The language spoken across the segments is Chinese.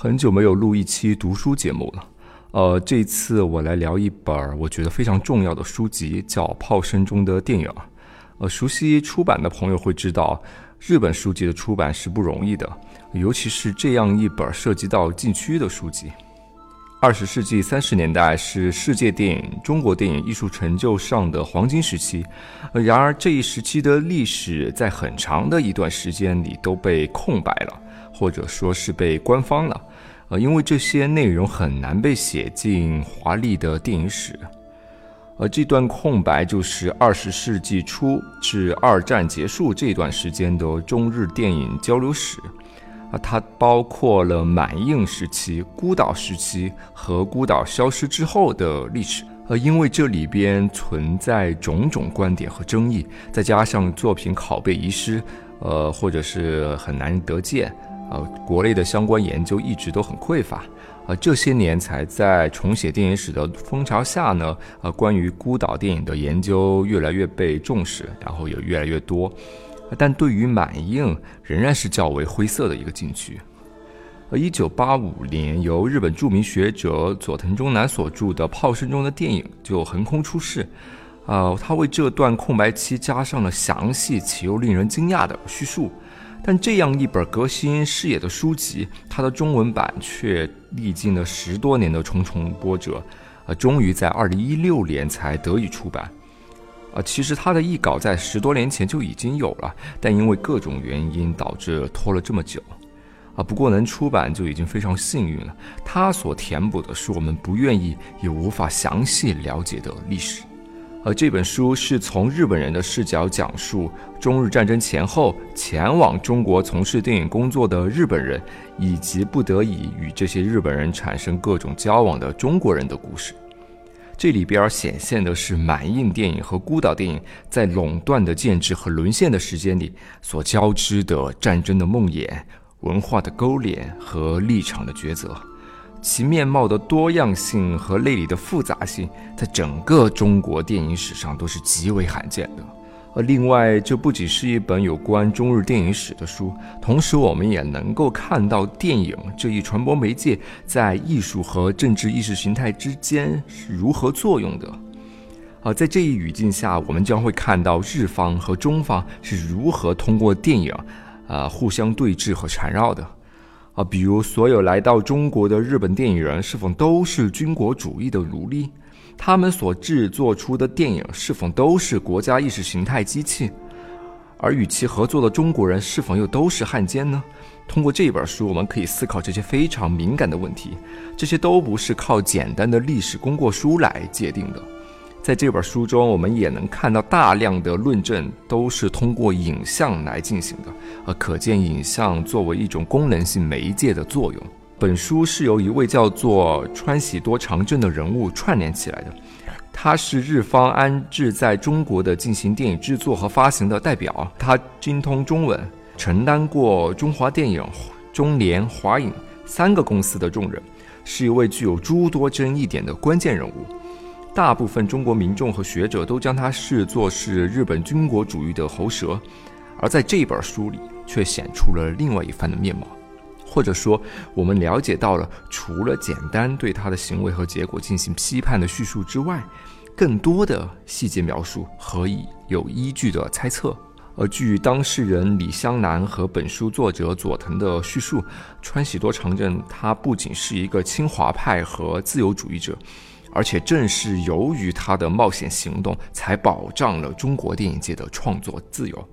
很久没有录一期读书节目了，呃，这次我来聊一本我觉得非常重要的书籍，叫《炮声中的电影》。呃，熟悉出版的朋友会知道，日本书籍的出版是不容易的，尤其是这样一本涉及到禁区的书籍。二十世纪三十年代是世界电影、中国电影艺术成就上的黄金时期，然而这一时期的历史在很长的一段时间里都被空白了。或者说是被官方了，呃，因为这些内容很难被写进华丽的电影史，而这段空白就是二十世纪初至二战结束这段时间的中日电影交流史，啊，它包括了满映时期、孤岛时期和孤岛消失之后的历史，呃，因为这里边存在种种观点和争议，再加上作品拷贝遗失，呃，或者是很难得见。呃，国内的相关研究一直都很匮乏，呃，这些年才在重写电影史的风潮下呢，呃，关于孤岛电影的研究越来越被重视，然后也越来越多，但对于满映仍然是较为灰色的一个禁区。呃，一九八五年由日本著名学者佐藤忠男所著的《炮声中的电影》就横空出世，呃，他为这段空白期加上了详细且又令人惊讶的叙述。但这样一本革新视野的书籍，它的中文版却历经了十多年的重重波折，呃，终于在二零一六年才得以出版。啊，其实它的译稿在十多年前就已经有了，但因为各种原因导致拖了这么久。啊，不过能出版就已经非常幸运了。它所填补的是我们不愿意也无法详细了解的历史。而这本书是从日本人的视角讲述中日战争前后前往中国从事电影工作的日本人，以及不得已与这些日本人产生各种交往的中国人的故事。这里边显现的是满印电影和孤岛电影在垄断的建制和沦陷的时间里所交织的战争的梦魇、文化的勾连和立场的抉择。其面貌的多样性和内里的复杂性，在整个中国电影史上都是极为罕见的。而另外，这不仅是一本有关中日电影史的书，同时我们也能够看到电影这一传播媒介在艺术和政治意识形态之间是如何作用的。啊，在这一语境下，我们将会看到日方和中方是如何通过电影，啊，互相对峙和缠绕的。啊，比如所有来到中国的日本电影人是否都是军国主义的奴隶？他们所制作出的电影是否都是国家意识形态机器？而与其合作的中国人是否又都是汉奸呢？通过这本书，我们可以思考这些非常敏感的问题，这些都不是靠简单的历史功过书来界定的。在这本书中，我们也能看到大量的论证都是通过影像来进行的，呃，可见影像作为一种功能性媒介的作用。本书是由一位叫做川喜多长政的人物串联起来的，他是日方安置在中国的进行电影制作和发行的代表，他精通中文，承担过中华电影、中联、华影三个公司的重任，是一位具有诸多争议点的关键人物。大部分中国民众和学者都将他视作是日本军国主义的喉舌，而在这本书里却显出了另外一番的面貌，或者说，我们了解到了除了简单对他的行为和结果进行批判的叙述之外，更多的细节描述和有依据的猜测。而据当事人李香南和本书作者佐藤的叙述，川喜多长政他不仅是一个清华派和自由主义者。而且正是由于他的冒险行动，才保障了中国电影界的创作自由。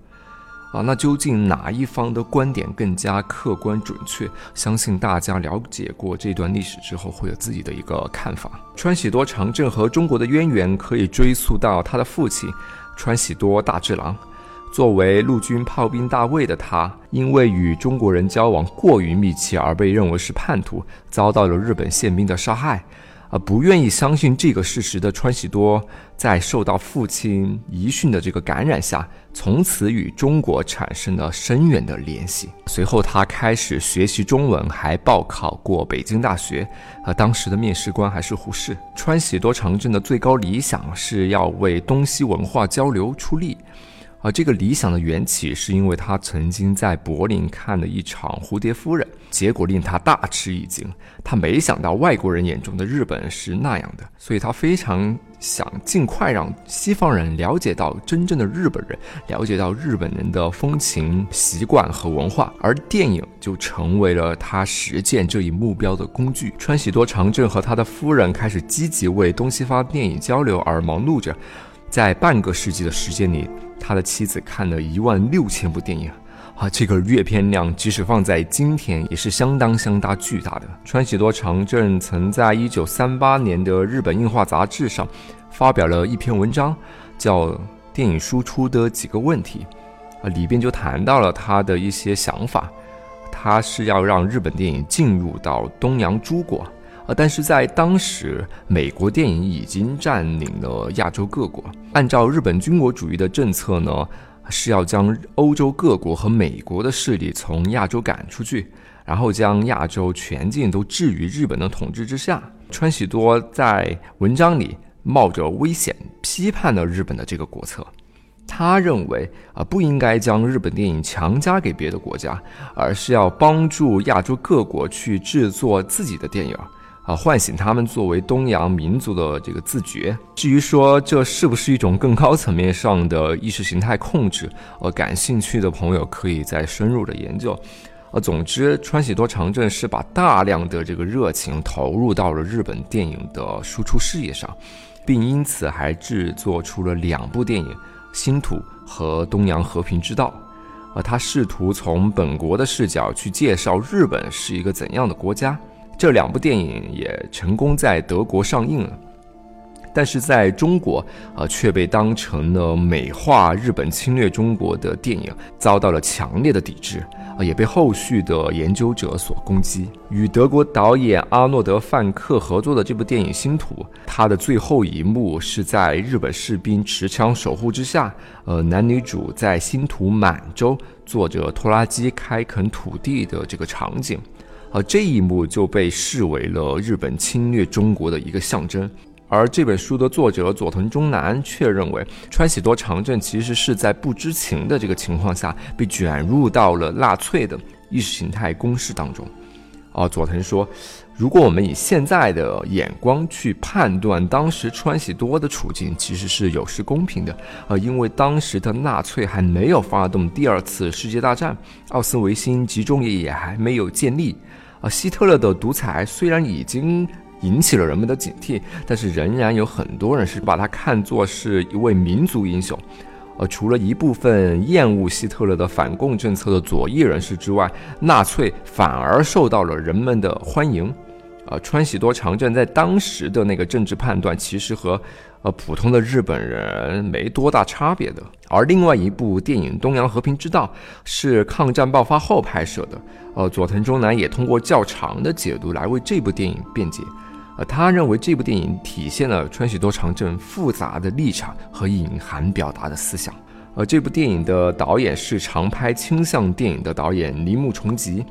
啊，那究竟哪一方的观点更加客观准确？相信大家了解过这段历史之后，会有自己的一个看法。川喜多长政和中国的渊源可以追溯到他的父亲川喜多大治郎。作为陆军炮兵大尉的他，因为与中国人交往过于密切而被认为是叛徒，遭到了日本宪兵的杀害。啊，不愿意相信这个事实的川喜多，在受到父亲遗训的这个感染下，从此与中国产生了深远的联系。随后，他开始学习中文，还报考过北京大学。啊，当时的面试官还是胡适。川喜多长政的最高理想是要为东西文化交流出力。而这个理想的缘起，是因为他曾经在柏林看了一场《蝴蝶夫人》，结果令他大吃一惊。他没想到外国人眼中的日本是那样的，所以他非常想尽快让西方人了解到真正的日本人，了解到日本人的风情习惯和文化。而电影就成为了他实现这一目标的工具。川喜多长政和他的夫人开始积极为东西方电影交流而忙碌着。在半个世纪的时间里，他的妻子看了一万六千部电影，啊，这个阅片量即使放在今天也是相当相当巨大的。川喜多长政曾在一九三八年的日本映画杂志上发表了一篇文章，叫《电影输出的几个问题》，啊，里边就谈到了他的一些想法，他是要让日本电影进入到东洋诸国。啊，但是在当时，美国电影已经占领了亚洲各国。按照日本军国主义的政策呢，是要将欧洲各国和美国的势力从亚洲赶出去，然后将亚洲全境都置于日本的统治之下。川喜多在文章里冒着危险批判了日本的这个国策。他认为啊，不应该将日本电影强加给别的国家，而是要帮助亚洲各国去制作自己的电影。啊，唤醒他们作为东洋民族的这个自觉。至于说这是不是一种更高层面上的意识形态控制，呃，感兴趣的朋友可以再深入的研究。呃，总之，川喜多长政是把大量的这个热情投入到了日本电影的输出事业上，并因此还制作出了两部电影《新土》和《东洋和平之道》。呃，他试图从本国的视角去介绍日本是一个怎样的国家。这两部电影也成功在德国上映了，但是在中国，呃，却被当成了美化日本侵略中国的电影，遭到了强烈的抵制，啊，也被后续的研究者所攻击。与德国导演阿诺德·范克合作的这部电影《星途》，它的最后一幕是在日本士兵持枪守护之下，呃，男女主在新土满洲坐着拖拉机开垦土地的这个场景。而这一幕就被视为了日本侵略中国的一个象征，而这本书的作者佐藤忠南却认为，川喜多长政其实是在不知情的这个情况下被卷入到了纳粹的意识形态攻势当中。啊，佐藤说，如果我们以现在的眼光去判断当时川喜多的处境，其实是有失公平的。啊，因为当时的纳粹还没有发动第二次世界大战，奥斯维辛集中营也还没有建立。啊，希特勒的独裁虽然已经引起了人们的警惕，但是仍然有很多人是把他看作是一位民族英雄。呃，除了一部分厌恶希特勒的反共政策的左翼人士之外，纳粹反而受到了人们的欢迎。呃，川喜多长政在当时的那个政治判断，其实和呃普通的日本人没多大差别的。而另外一部电影《东洋和平之道》是抗战爆发后拍摄的。呃，佐藤忠男也通过较长的解读来为这部电影辩解。呃，他认为这部电影体现了川喜多长政复杂的立场和隐含表达的思想。呃，这部电影的导演是常拍倾向电影的导演铃木重吉。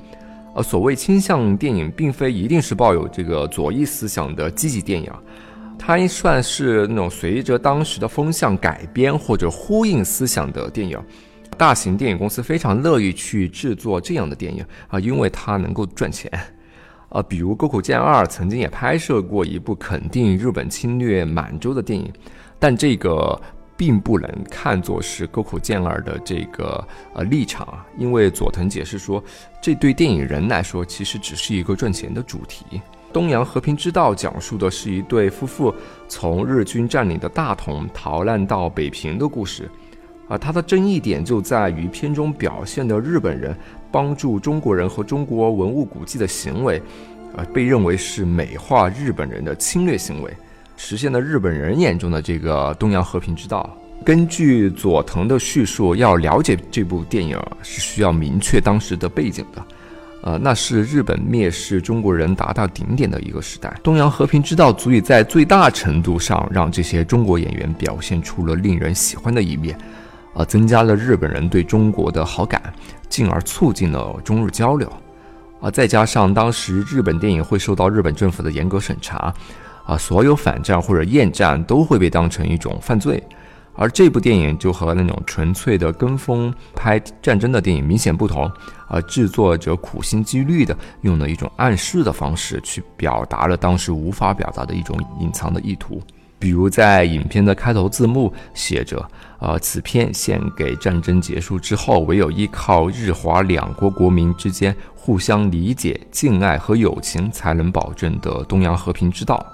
呃，所谓倾向电影，并非一定是抱有这个左翼思想的积极电影，它应算是那种随着当时的风向改编或者呼应思想的电影。大型电影公司非常乐意去制作这样的电影啊，因为它能够赚钱。啊，比如沟口健二曾经也拍摄过一部肯定日本侵略满洲的电影，但这个并不能看作是沟口健二的这个呃立场啊，因为佐藤解释说，这对电影人来说其实只是一个赚钱的主题。《东洋和平之道》讲述的是一对夫妇从日军占领的大同逃难到北平的故事。啊，它的争议点就在于片中表现的日本人帮助中国人和中国文物古迹的行为，啊，被认为是美化日本人的侵略行为，实现了日本人眼中的这个东洋和平之道。根据佐藤的叙述，要了解这部电影是需要明确当时的背景的。呃，那是日本蔑视中国人达到顶点的一个时代。东洋和平之道足以在最大程度上让这些中国演员表现出了令人喜欢的一面，呃，增加了日本人对中国的好感，进而促进了中日交流。啊，再加上当时日本电影会受到日本政府的严格审查，啊，所有反战或者厌战都会被当成一种犯罪。而这部电影就和那种纯粹的跟风拍战争的电影明显不同，而制作者苦心积虑的用了一种暗示的方式去表达了当时无法表达的一种隐藏的意图。比如在影片的开头字幕写着：“呃，此片献给战争结束之后，唯有依靠日华两国国民之间互相理解、敬爱和友情，才能保证的东洋和平之道。”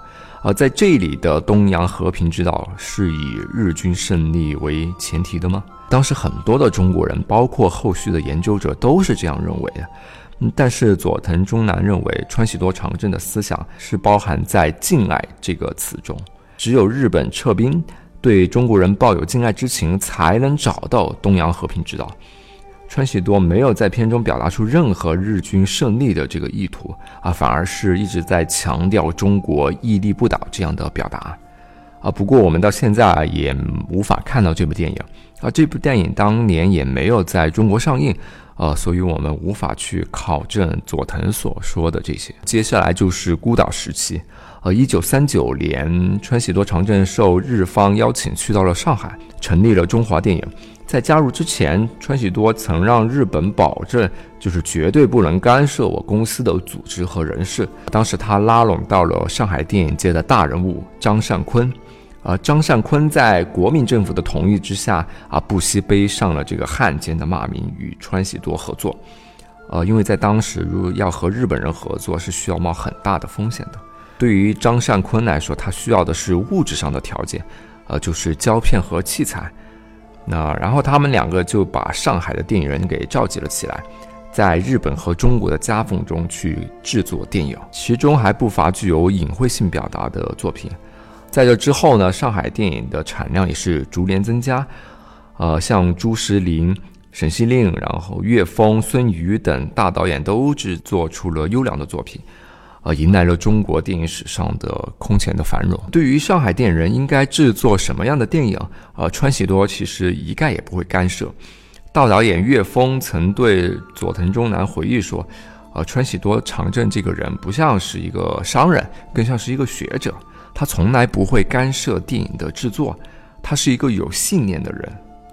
而在这里的东洋和平之道是以日军胜利为前提的吗？当时很多的中国人，包括后续的研究者，都是这样认为的。但是佐藤忠男认为，川喜多长政的思想是包含在“敬爱”这个词中。只有日本撤兵，对中国人抱有敬爱之情，才能找到东洋和平之道。川喜多没有在片中表达出任何日军胜利的这个意图啊，反而是一直在强调中国屹立不倒这样的表达啊。不过我们到现在也无法看到这部电影啊，这部电影当年也没有在中国上映啊，所以我们无法去考证佐藤所说的这些。接下来就是孤岛时期，呃，一九三九年，川喜多长政受日方邀请去到了上海，成立了中华电影。在加入之前，川喜多曾让日本保证，就是绝对不能干涉我公司的组织和人事。当时他拉拢到了上海电影界的大人物张善坤，啊，张善坤在国民政府的同意之下，啊，不惜背上了这个汉奸的骂名，与川喜多合作。呃，因为在当时，如要和日本人合作，是需要冒很大的风险的。对于张善坤来说，他需要的是物质上的条件，呃，就是胶片和器材。那然后他们两个就把上海的电影人给召集了起来，在日本和中国的夹缝中去制作电影，其中还不乏具有隐晦性表达的作品。在这之后呢，上海电影的产量也是逐年增加，呃，像朱石林、沈西令，然后岳峰、孙瑜等大导演都制作出了优良的作品。呃，迎来了中国电影史上的空前的繁荣。对于上海电影人应该制作什么样的电影，呃，川喜多其实一概也不会干涉。大导演岳峰曾对佐藤忠男回忆说：“呃，川喜多长政这个人不像是一个商人，更像是一个学者。他从来不会干涉电影的制作，他是一个有信念的人，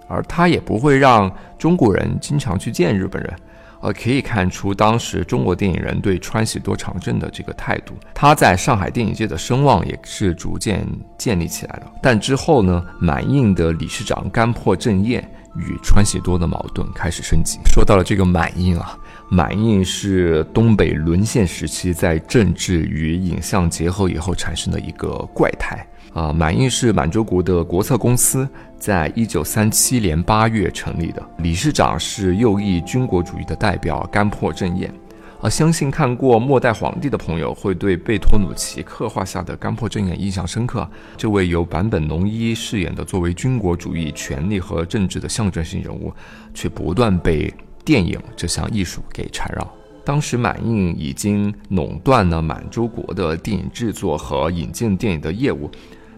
而他也不会让中国人经常去见日本人。”呃，可以看出当时中国电影人对川喜多长政的这个态度，他在上海电影界的声望也是逐渐建立起来了。但之后呢，满印的理事长干破正彦与川喜多的矛盾开始升级。说到了这个满印啊，满印是东北沦陷时期在政治与影像结合以后产生的一个怪胎。啊，满印是满洲国的国策公司，在一九三七年八月成立的。理事长是右翼军国主义的代表干破正彦。啊，相信看过《末代皇帝》的朋友会对贝托鲁奇刻画下的干破正彦印象深刻。这位由坂本龙一饰演的作为军国主义权力和政治的象征性人物，却不断被电影这项艺术给缠绕。当时满印已经垄断了满洲国的电影制作和引进电影的业务。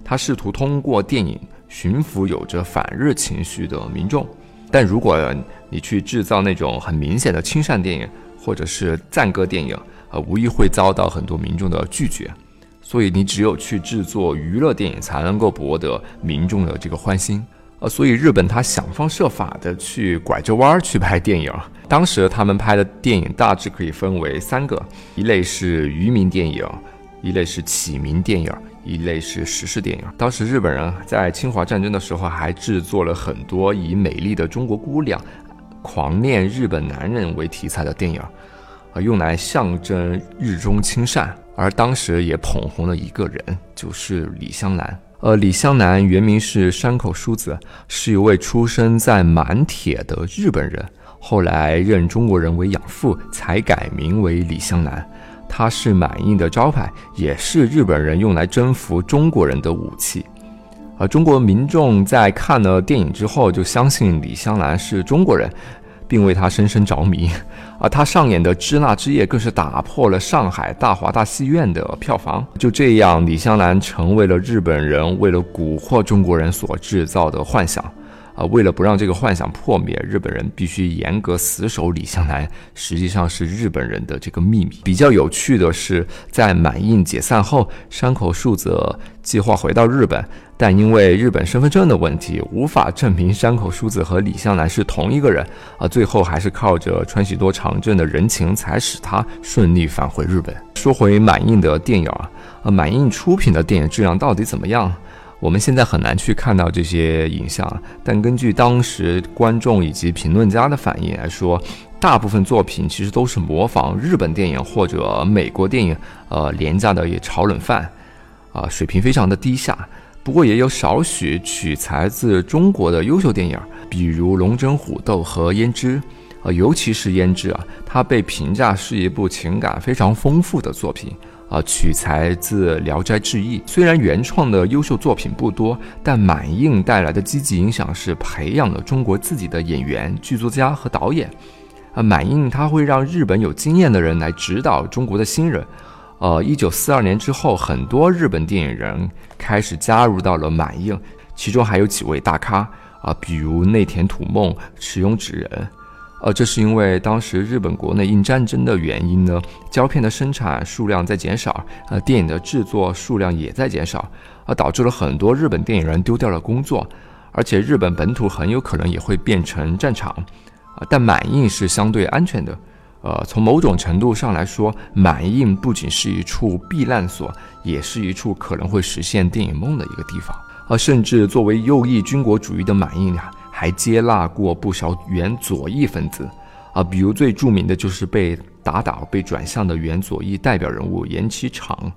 他试图通过电影驯服有着反日情绪的民众，但如果你去制造那种很明显的亲善电影或者是赞歌电影，呃，无疑会遭到很多民众的拒绝。所以你只有去制作娱乐电影，才能够博得民众的这个欢心。呃，所以日本他想方设法的去拐着弯儿去拍电影。当时他们拍的电影大致可以分为三个：一类是渔民电影，一类是启明电影。一类是时事电影。当时日本人在侵华战争的时候，还制作了很多以美丽的中国姑娘、狂恋日本男人为题材的电影，啊，用来象征日中亲善。而当时也捧红了一个人，就是李香兰。呃，李香兰原名是山口淑子，是一位出生在满铁的日本人，后来认中国人为养父，才改名为李香兰。它是满印的招牌，也是日本人用来征服中国人的武器。而，中国民众在看了电影之后，就相信李香兰是中国人，并为她深深着迷。而她上演的《支那之夜》更是打破了上海大华大戏院的票房。就这样，李香兰成为了日本人为了蛊惑中国人所制造的幻想。啊，为了不让这个幻想破灭，日本人必须严格死守李香兰，实际上是日本人的这个秘密。比较有趣的是，在满印解散后，山口树子计划回到日本，但因为日本身份证的问题，无法证明山口树子和李香兰是同一个人。啊，最后还是靠着川喜多长政的人情，才使他顺利返回日本。说回满印的电影啊，啊，满印出品的电影质量到底怎么样？我们现在很难去看到这些影像，但根据当时观众以及评论家的反应来说，大部分作品其实都是模仿日本电影或者美国电影，呃，廉价的炒冷饭，啊，水平非常的低下。不过也有少许取材自中国的优秀电影，比如《龙争虎斗》和《胭脂》，啊，尤其是《胭脂》啊，它被评价是一部情感非常丰富的作品。啊，取材自《聊斋志异》。虽然原创的优秀作品不多，但满映带来的积极影响是培养了中国自己的演员、剧作家和导演。啊，满映它会让日本有经验的人来指导中国的新人。呃，一九四二年之后，很多日本电影人开始加入到了满映，其中还有几位大咖啊，比如内田土梦、池永直人。呃，这是因为当时日本国内因战争的原因呢，胶片的生产数量在减少，呃，电影的制作数量也在减少，而导致了很多日本电影人丢掉了工作，而且日本本土很有可能也会变成战场，啊，但满印是相对安全的，呃，从某种程度上来说，满印不仅是一处避难所，也是一处可能会实现电影梦的一个地方，啊，甚至作为右翼军国主义的满印啊。还接纳过不少原左翼分子，啊，比如最著名的就是被打倒、被转向的原左翼代表人物岩崎长，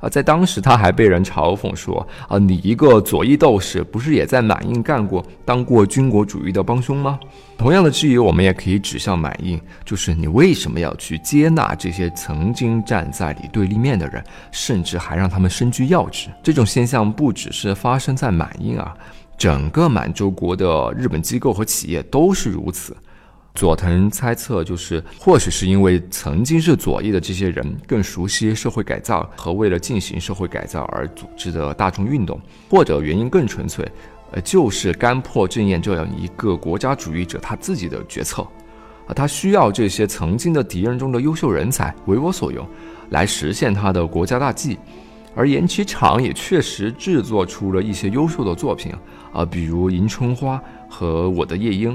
啊，在当时他还被人嘲讽说，啊，你一个左翼斗士，不是也在满印干过、当过军国主义的帮凶吗？同样的质疑，我们也可以指向满印，就是你为什么要去接纳这些曾经站在你对立面的人，甚至还让他们身居要职？这种现象不只是发生在满印啊。整个满洲国的日本机构和企业都是如此。佐藤猜测，就是或许是因为曾经是左翼的这些人更熟悉社会改造和为了进行社会改造而组织的大众运动，或者原因更纯粹，呃，就是干破正彦这样一个国家主义者他自己的决策，啊，他需要这些曾经的敌人中的优秀人才为我所用，来实现他的国家大计。而岩崎厂也确实制作出了一些优秀的作品。啊比如《迎春花》和《我的夜莺》，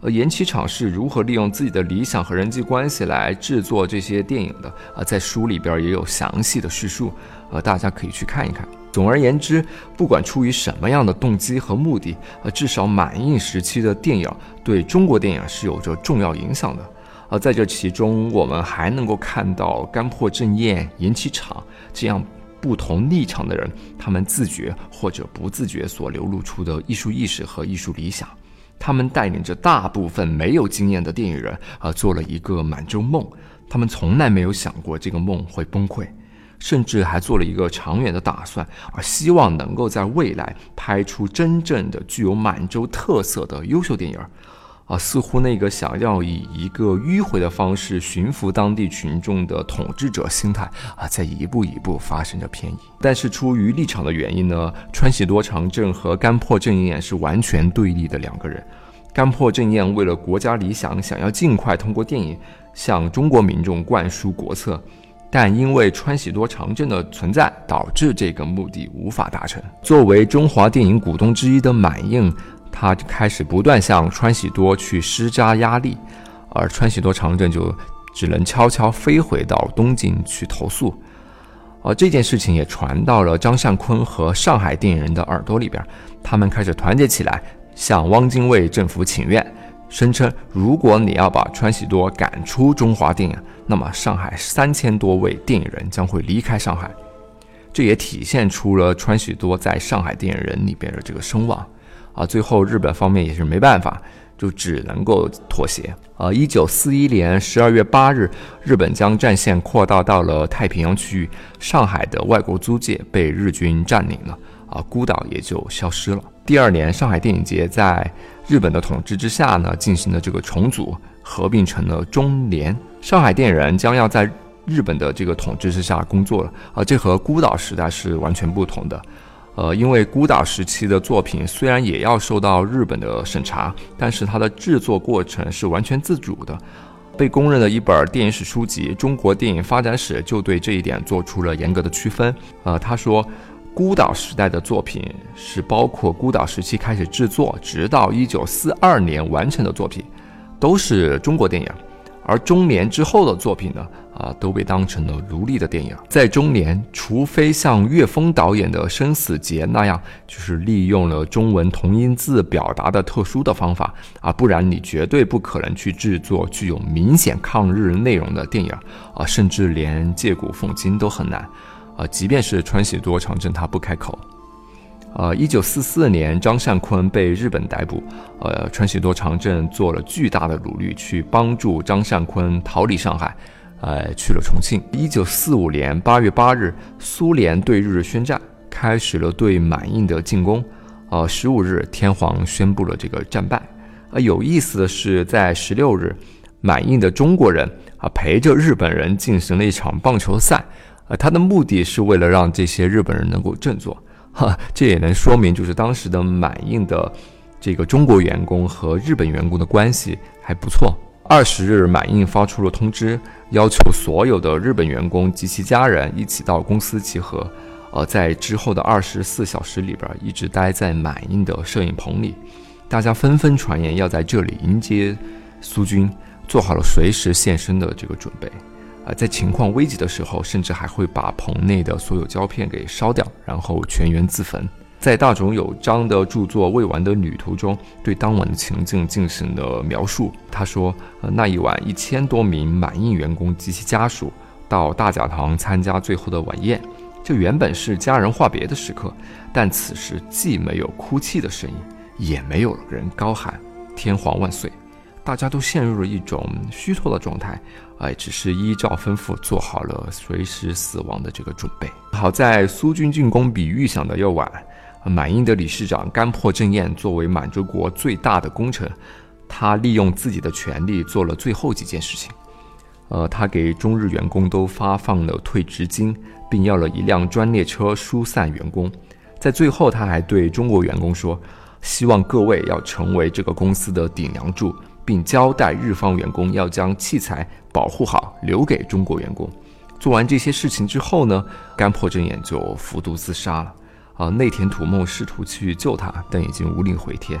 呃，岩崎厂是如何利用自己的理想和人际关系来制作这些电影的？啊，在书里边也有详细的叙述，呃，大家可以去看一看。总而言之，不管出于什么样的动机和目的，呃，至少满印时期的电影对中国电影是有着重要影响的。而在这其中，我们还能够看到甘破正彦、岩崎厂这样。不同立场的人，他们自觉或者不自觉所流露出的艺术意识和艺术理想，他们带领着大部分没有经验的电影人，而，做了一个满洲梦。他们从来没有想过这个梦会崩溃，甚至还做了一个长远的打算，而希望能够在未来拍出真正的具有满洲特色的优秀电影。啊，似乎那个想要以一个迂回的方式驯服当地群众的统治者心态啊，在一步一步发生着偏移。但是出于立场的原因呢，川喜多长政和干破正彦是完全对立的两个人。干破正彦为了国家理想，想要尽快通过电影向中国民众灌输国策，但因为川喜多长政的存在，导致这个目的无法达成。作为中华电影股东之一的满映。他就开始不断向川喜多去施加压力，而川喜多长政就只能悄悄飞回到东京去投诉。而这件事情也传到了张善坤和上海电影人的耳朵里边，他们开始团结起来，向汪精卫政府请愿，声称如果你要把川喜多赶出中华电影，那么上海三千多位电影人将会离开上海。这也体现出了川喜多在上海电影人里边的这个声望。啊，最后日本方面也是没办法，就只能够妥协。啊，一九四一年十二月八日，日本将战线扩大到了太平洋区域，上海的外国租界被日军占领了。啊，孤岛也就消失了。第二年，上海电影节在日本的统治之下呢，进行了这个重组，合并成了中联。上海电影人将要在日本的这个统治之下工作了啊，这和孤岛时代是完全不同的。呃，因为孤岛时期的作品虽然也要受到日本的审查，但是它的制作过程是完全自主的。被公认的一本电影史书籍《中国电影发展史》就对这一点做出了严格的区分。呃，他说，孤岛时代的作品是包括孤岛时期开始制作，直到一九四二年完成的作品，都是中国电影。而中年之后的作品呢，啊，都被当成了奴隶的电影。在中年，除非像岳峰导演的《生死劫》那样，就是利用了中文同音字表达的特殊的方法啊，不然你绝对不可能去制作具有明显抗日内容的电影啊，甚至连借古讽今都很难啊。即便是川喜多长政，他不开口。呃，一九四四年，张善坤被日本逮捕。呃，川喜多长政做了巨大的努力去帮助张善坤逃离上海，呃，去了重庆。一九四五年八月八日，苏联对日宣战，开始了对满印的进攻。呃，十五日，天皇宣布了这个战败。呃，有意思的是，在十六日，满印的中国人啊陪着日本人进行了一场棒球赛。呃，他的目的是为了让这些日本人能够振作。哈，这也能说明，就是当时的满印的这个中国员工和日本员工的关系还不错。二十日，满印发出了通知，要求所有的日本员工及其家人一起到公司集合。呃，在之后的二十四小时里边，一直待在满印的摄影棚里，大家纷纷传言要在这里迎接苏军，做好了随时现身的这个准备。啊，在情况危急的时候，甚至还会把棚内的所有胶片给烧掉，然后全员自焚。在大冢有章的著作《未完的旅途》中，对当晚的情境进行了描述。他说，呃，那一晚，一千多名满印员工及其家属到大讲堂参加最后的晚宴。这原本是家人话别的时刻，但此时既没有哭泣的声音，也没有人高喊“天皇万岁”。大家都陷入了一种虚脱的状态，哎，只是依照吩咐做好了随时死亡的这个准备。好在苏军进攻比预想的要晚，满印的理事长干破正彦作为满洲国最大的功臣，他利用自己的权力做了最后几件事情。呃，他给中日员工都发放了退职金，并要了一辆专列车疏散员工。在最后，他还对中国员工说：“希望各位要成为这个公司的顶梁柱。”并交代日方员工要将器材保护好，留给中国员工。做完这些事情之后呢，干破正彦就服毒自杀了。啊，内田土梦试图去救他，但已经无力回天。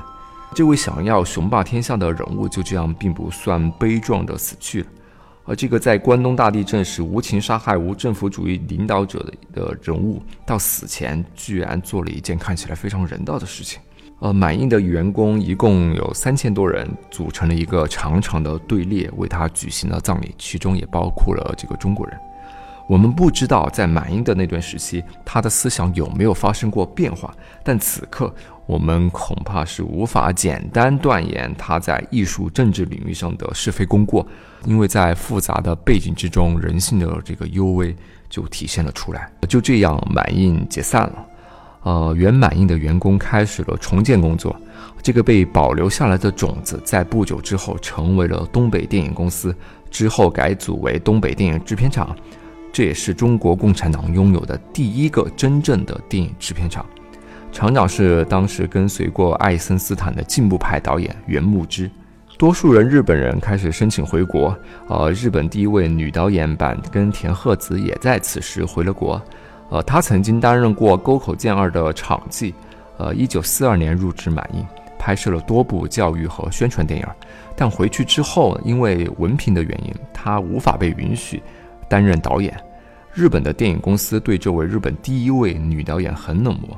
这位想要雄霸天下的人物就这样并不算悲壮的死去了。而这个在关东大地震时无情杀害无政府主义领导者的人物，到死前居然做了一件看起来非常人道的事情。呃，满印的员工一共有三千多人，组成了一个长长的队列，为他举行了葬礼，其中也包括了这个中国人。我们不知道在满印的那段时期，他的思想有没有发生过变化，但此刻我们恐怕是无法简单断言他在艺术、政治领域上的是非功过，因为在复杂的背景之中，人性的这个幽微就体现了出来。就这样，满印解散了。呃，原满印的员工开始了重建工作。这个被保留下来的种子，在不久之后成为了东北电影公司，之后改组为东北电影制片厂。这也是中国共产党拥有的第一个真正的电影制片厂。厂长是当时跟随过爱森斯坦的进步派导演袁牧之。多数人日本人开始申请回国。呃，日本第一位女导演板根田鹤子也在此时回了国。呃，她曾经担任过《沟口健二》的场记，呃，一九四二年入职满印，拍摄了多部教育和宣传电影。但回去之后，因为文凭的原因，他无法被允许担任导演。日本的电影公司对这位日本第一位女导演很冷漠，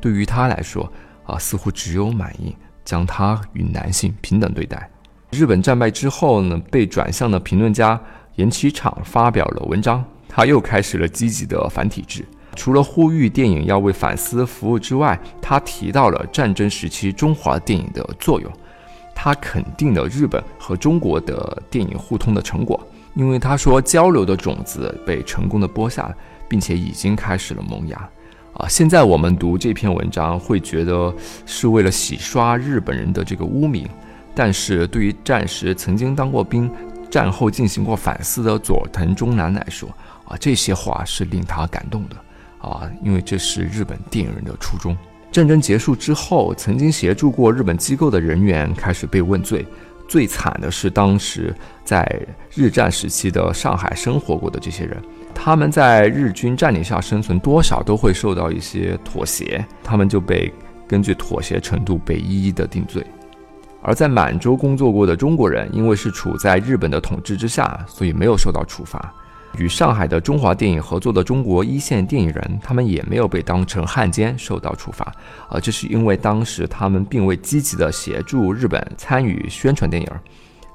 对于她来说，啊，似乎只有满意将她与男性平等对待。日本战败之后呢，被转向的评论家岩崎厂发表了文章。他又开始了积极的反体制，除了呼吁电影要为反思服务之外，他提到了战争时期中华电影的作用。他肯定了日本和中国的电影互通的成果，因为他说交流的种子被成功的播下，并且已经开始了萌芽。啊，现在我们读这篇文章会觉得是为了洗刷日本人的这个污名，但是对于战时曾经当过兵、战后进行过反思的佐藤忠男来说，啊，这些话是令他感动的，啊，因为这是日本电影人的初衷。战争结束之后，曾经协助过日本机构的人员开始被问罪，最惨的是当时在日战时期的上海生活过的这些人。他们在日军占领下生存，多少都会受到一些妥协，他们就被根据妥协程度被一一的定罪。而在满洲工作过的中国人，因为是处在日本的统治之下，所以没有受到处罚。与上海的中华电影合作的中国一线电影人，他们也没有被当成汉奸受到处罚。啊，这是因为当时他们并未积极的协助日本参与宣传电影。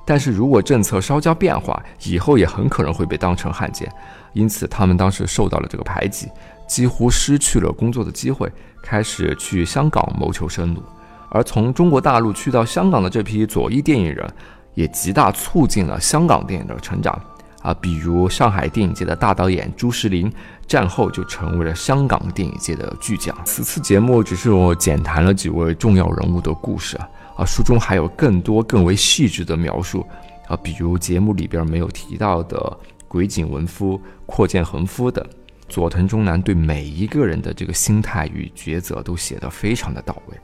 但是如果政策稍加变化，以后也很可能会被当成汉奸。因此，他们当时受到了这个排挤，几乎失去了工作的机会，开始去香港谋求生路。而从中国大陆去到香港的这批左翼电影人，也极大促进了香港电影的成长。啊，比如上海电影界的大导演朱石林，战后就成为了香港电影界的巨匠。此次节目只是我简谈了几位重要人物的故事啊，啊，书中还有更多更为细致的描述啊，比如节目里边没有提到的。鬼井文夫、阔见恒夫等，佐藤忠男对每一个人的这个心态与抉择都写得非常的到位。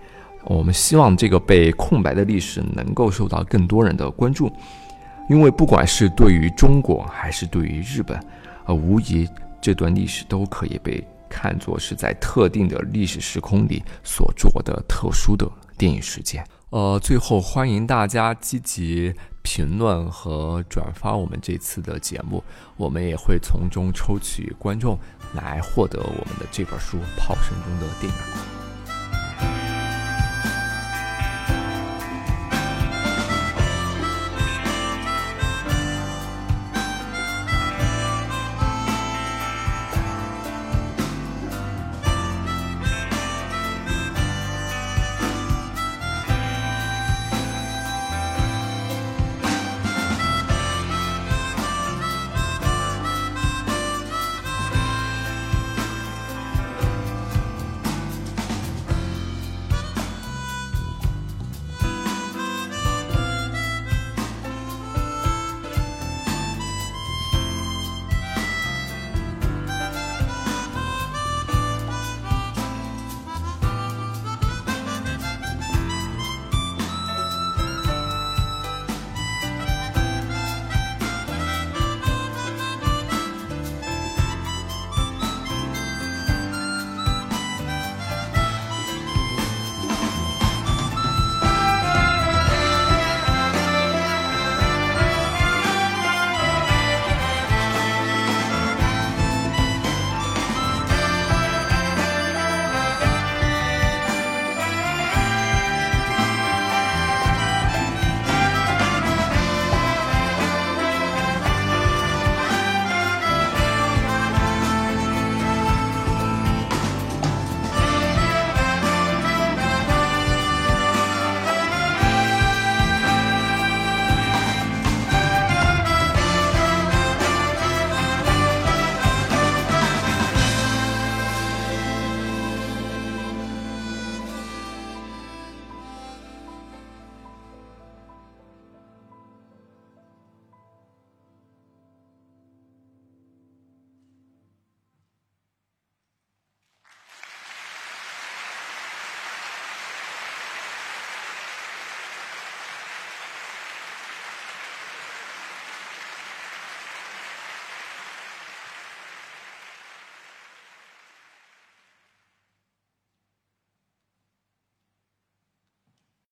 我们希望这个被空白的历史能够受到更多人的关注，因为不管是对于中国还是对于日本，呃，无疑这段历史都可以被看作是在特定的历史时空里所做的特殊的电影事件。呃，最后欢迎大家积极。评论和转发我们这次的节目，我们也会从中抽取观众来获得我们的这本书《炮声中的电影》。